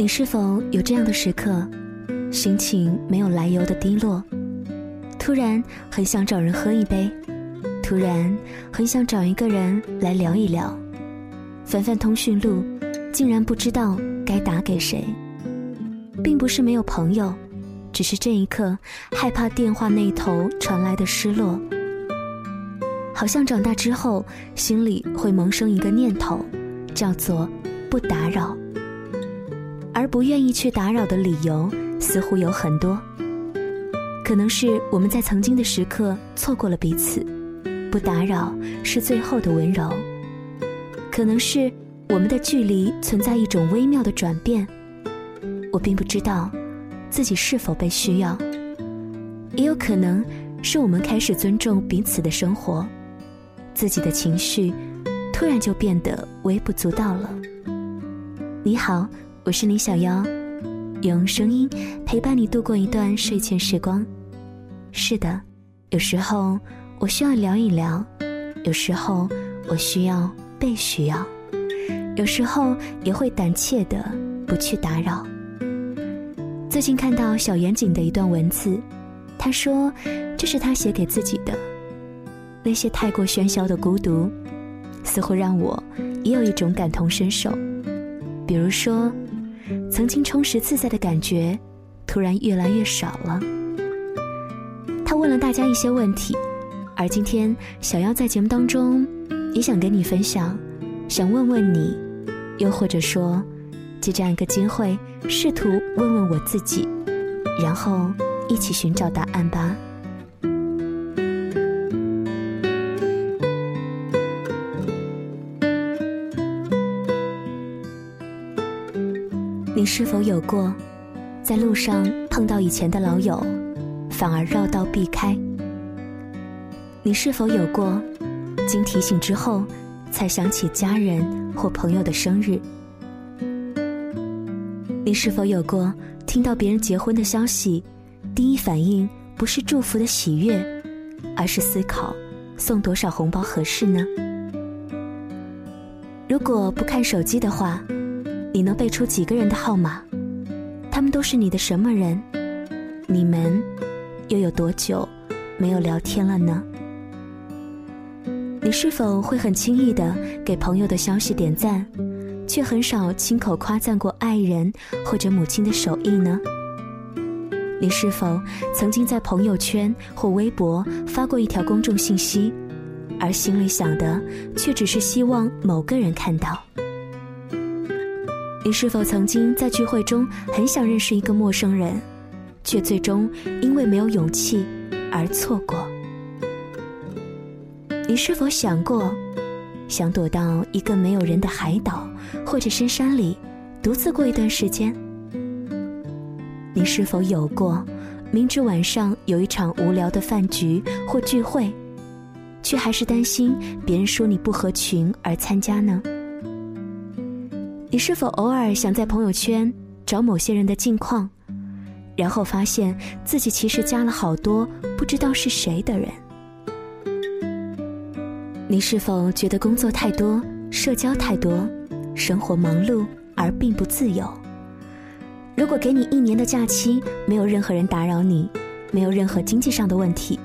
你是否有这样的时刻，心情没有来由的低落，突然很想找人喝一杯，突然很想找一个人来聊一聊，翻翻通讯录，竟然不知道该打给谁。并不是没有朋友，只是这一刻害怕电话那头传来的失落。好像长大之后，心里会萌生一个念头，叫做不打扰。而不愿意去打扰的理由似乎有很多，可能是我们在曾经的时刻错过了彼此，不打扰是最后的温柔；可能是我们的距离存在一种微妙的转变，我并不知道自己是否被需要；也有可能是我们开始尊重彼此的生活，自己的情绪突然就变得微不足道了。你好。我是李小妖，用声音陪伴你度过一段睡前时光。是的，有时候我需要聊一聊，有时候我需要被需要，有时候也会胆怯的不去打扰。最近看到小严谨的一段文字，他说这是他写给自己的。那些太过喧嚣的孤独，似乎让我也有一种感同身受。比如说。曾经充实自在的感觉，突然越来越少了。他问了大家一些问题，而今天小妖在节目当中也想跟你分享，想问问你，又或者说借这样一个机会，试图问问我自己，然后一起寻找答案吧。是否有过，在路上碰到以前的老友，反而绕道避开？你是否有过，经提醒之后，才想起家人或朋友的生日？你是否有过，听到别人结婚的消息，第一反应不是祝福的喜悦，而是思考送多少红包合适呢？如果不看手机的话。你能背出几个人的号码？他们都是你的什么人？你们又有多久没有聊天了呢？你是否会很轻易的给朋友的消息点赞，却很少亲口夸赞过爱人或者母亲的手艺呢？你是否曾经在朋友圈或微博发过一条公众信息，而心里想的却只是希望某个人看到？你是否曾经在聚会中很想认识一个陌生人，却最终因为没有勇气而错过？你是否想过，想躲到一个没有人的海岛或者深山里，独自过一段时间？你是否有过，明知晚上有一场无聊的饭局或聚会，却还是担心别人说你不合群而参加呢？你是否偶尔想在朋友圈找某些人的近况，然后发现自己其实加了好多不知道是谁的人？你是否觉得工作太多、社交太多、生活忙碌而并不自由？如果给你一年的假期，没有任何人打扰你，没有任何经济上的问题，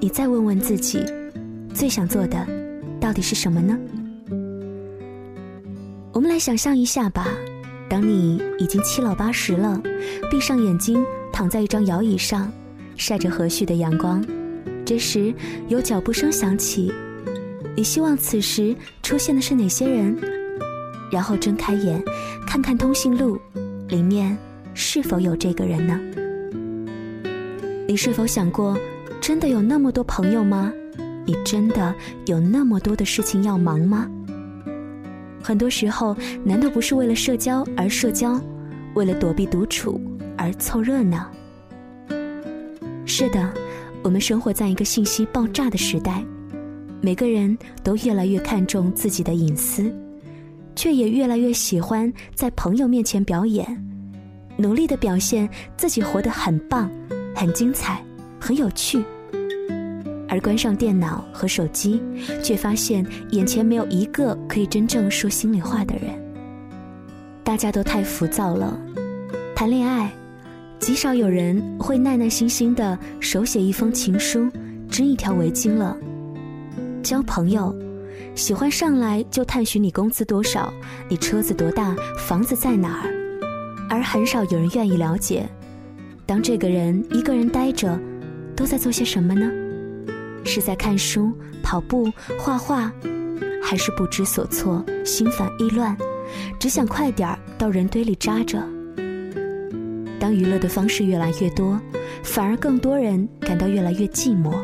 你再问问自己，最想做的到底是什么呢？我们来想象一下吧，当你已经七老八十了，闭上眼睛躺在一张摇椅上，晒着和煦的阳光，这时有脚步声响起，你希望此时出现的是哪些人？然后睁开眼，看看通讯录，里面是否有这个人呢？你是否想过，真的有那么多朋友吗？你真的有那么多的事情要忙吗？很多时候，难道不是为了社交而社交，为了躲避独处而凑热闹？是的，我们生活在一个信息爆炸的时代，每个人都越来越看重自己的隐私，却也越来越喜欢在朋友面前表演，努力的表现自己活得很棒、很精彩、很有趣。而关上电脑和手机，却发现眼前没有一个可以真正说心里话的人。大家都太浮躁了。谈恋爱，极少有人会耐耐心心的手写一封情书，织一条围巾了。交朋友，喜欢上来就探寻你工资多少，你车子多大，房子在哪儿，而很少有人愿意了解，当这个人一个人呆着，都在做些什么呢？是在看书、跑步、画画，还是不知所措、心烦意乱，只想快点儿到人堆里扎着？当娱乐的方式越来越多，反而更多人感到越来越寂寞。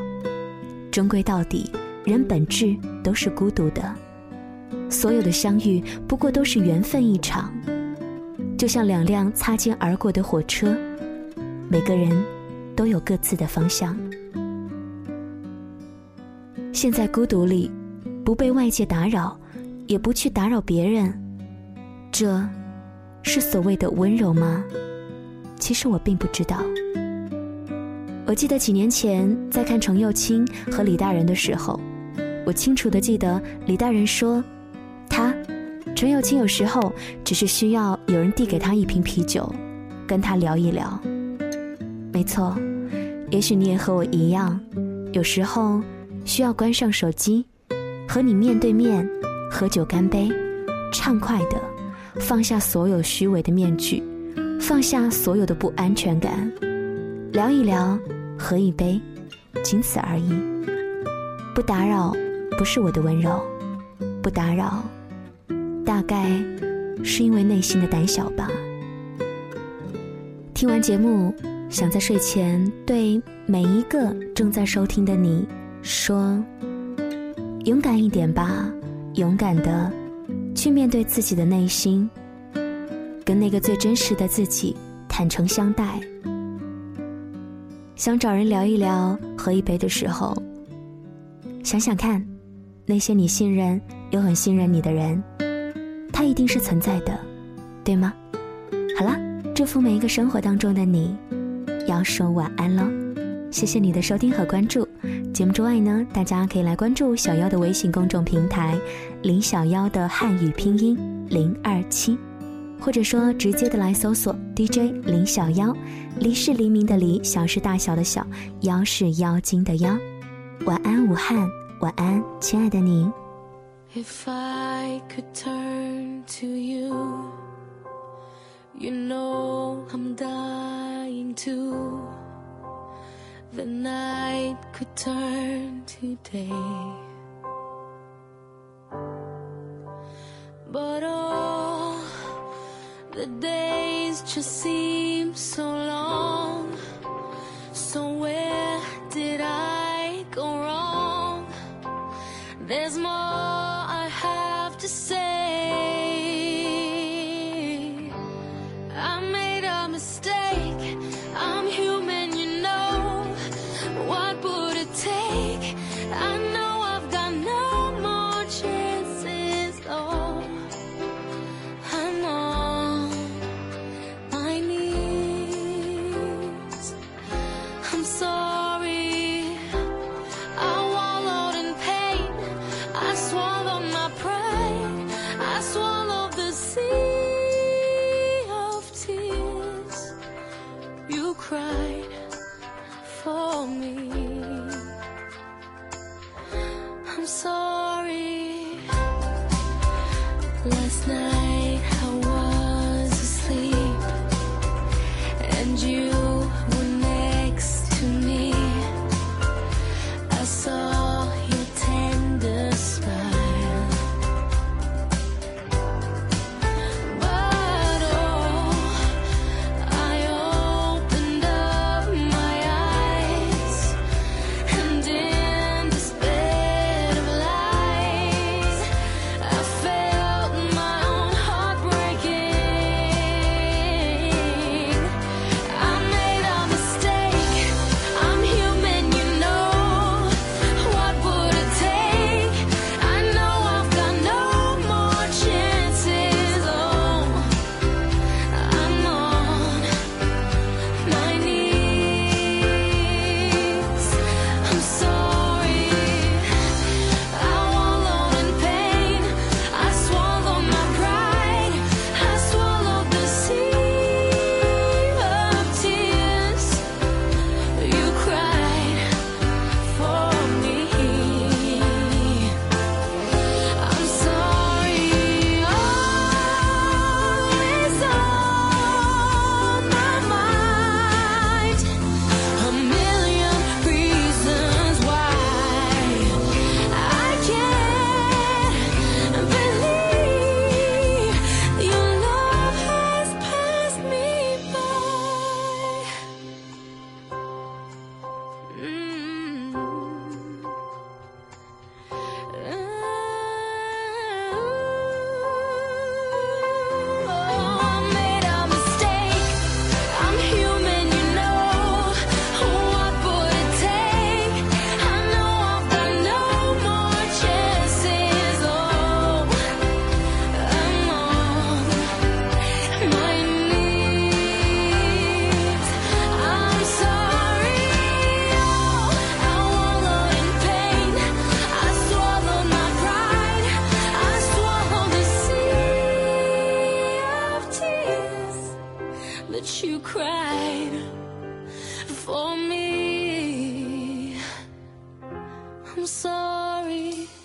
终归到底。人本质都是孤独的，所有的相遇不过都是缘分一场，就像两辆擦肩而过的火车，每个人都有各自的方向。现在孤独里，不被外界打扰，也不去打扰别人，这，是所谓的温柔吗？其实我并不知道。我记得几年前在看程又青和李大人的时候。我清楚的记得李大人说：“他，程又青有时候只是需要有人递给他一瓶啤酒，跟他聊一聊。没错，也许你也和我一样，有时候需要关上手机，和你面对面喝酒干杯，畅快的放下所有虚伪的面具，放下所有的不安全感，聊一聊，喝一杯，仅此而已，不打扰。”不是我的温柔，不打扰，大概是因为内心的胆小吧。听完节目，想在睡前对每一个正在收听的你说：勇敢一点吧，勇敢的去面对自己的内心，跟那个最真实的自己坦诚相待。想找人聊一聊，喝一杯的时候，想想看。那些你信任又很信任你的人，他一定是存在的，对吗？好了，祝福每一个生活当中的你，要说晚安喽！谢谢你的收听和关注。节目之外呢，大家可以来关注小妖的微信公众平台“林小妖”的汉语拼音零二七，或者说直接的来搜索 DJ 林小妖，黎是黎明的黎，小是大小的小，妖是妖精的妖。晚安，武汉。晚安，亲爱的你。If I could turn to you, you know I'm dying to. The night could turn to day. But oh, the days just seem so long. You cried for me. I'm sorry. sorry.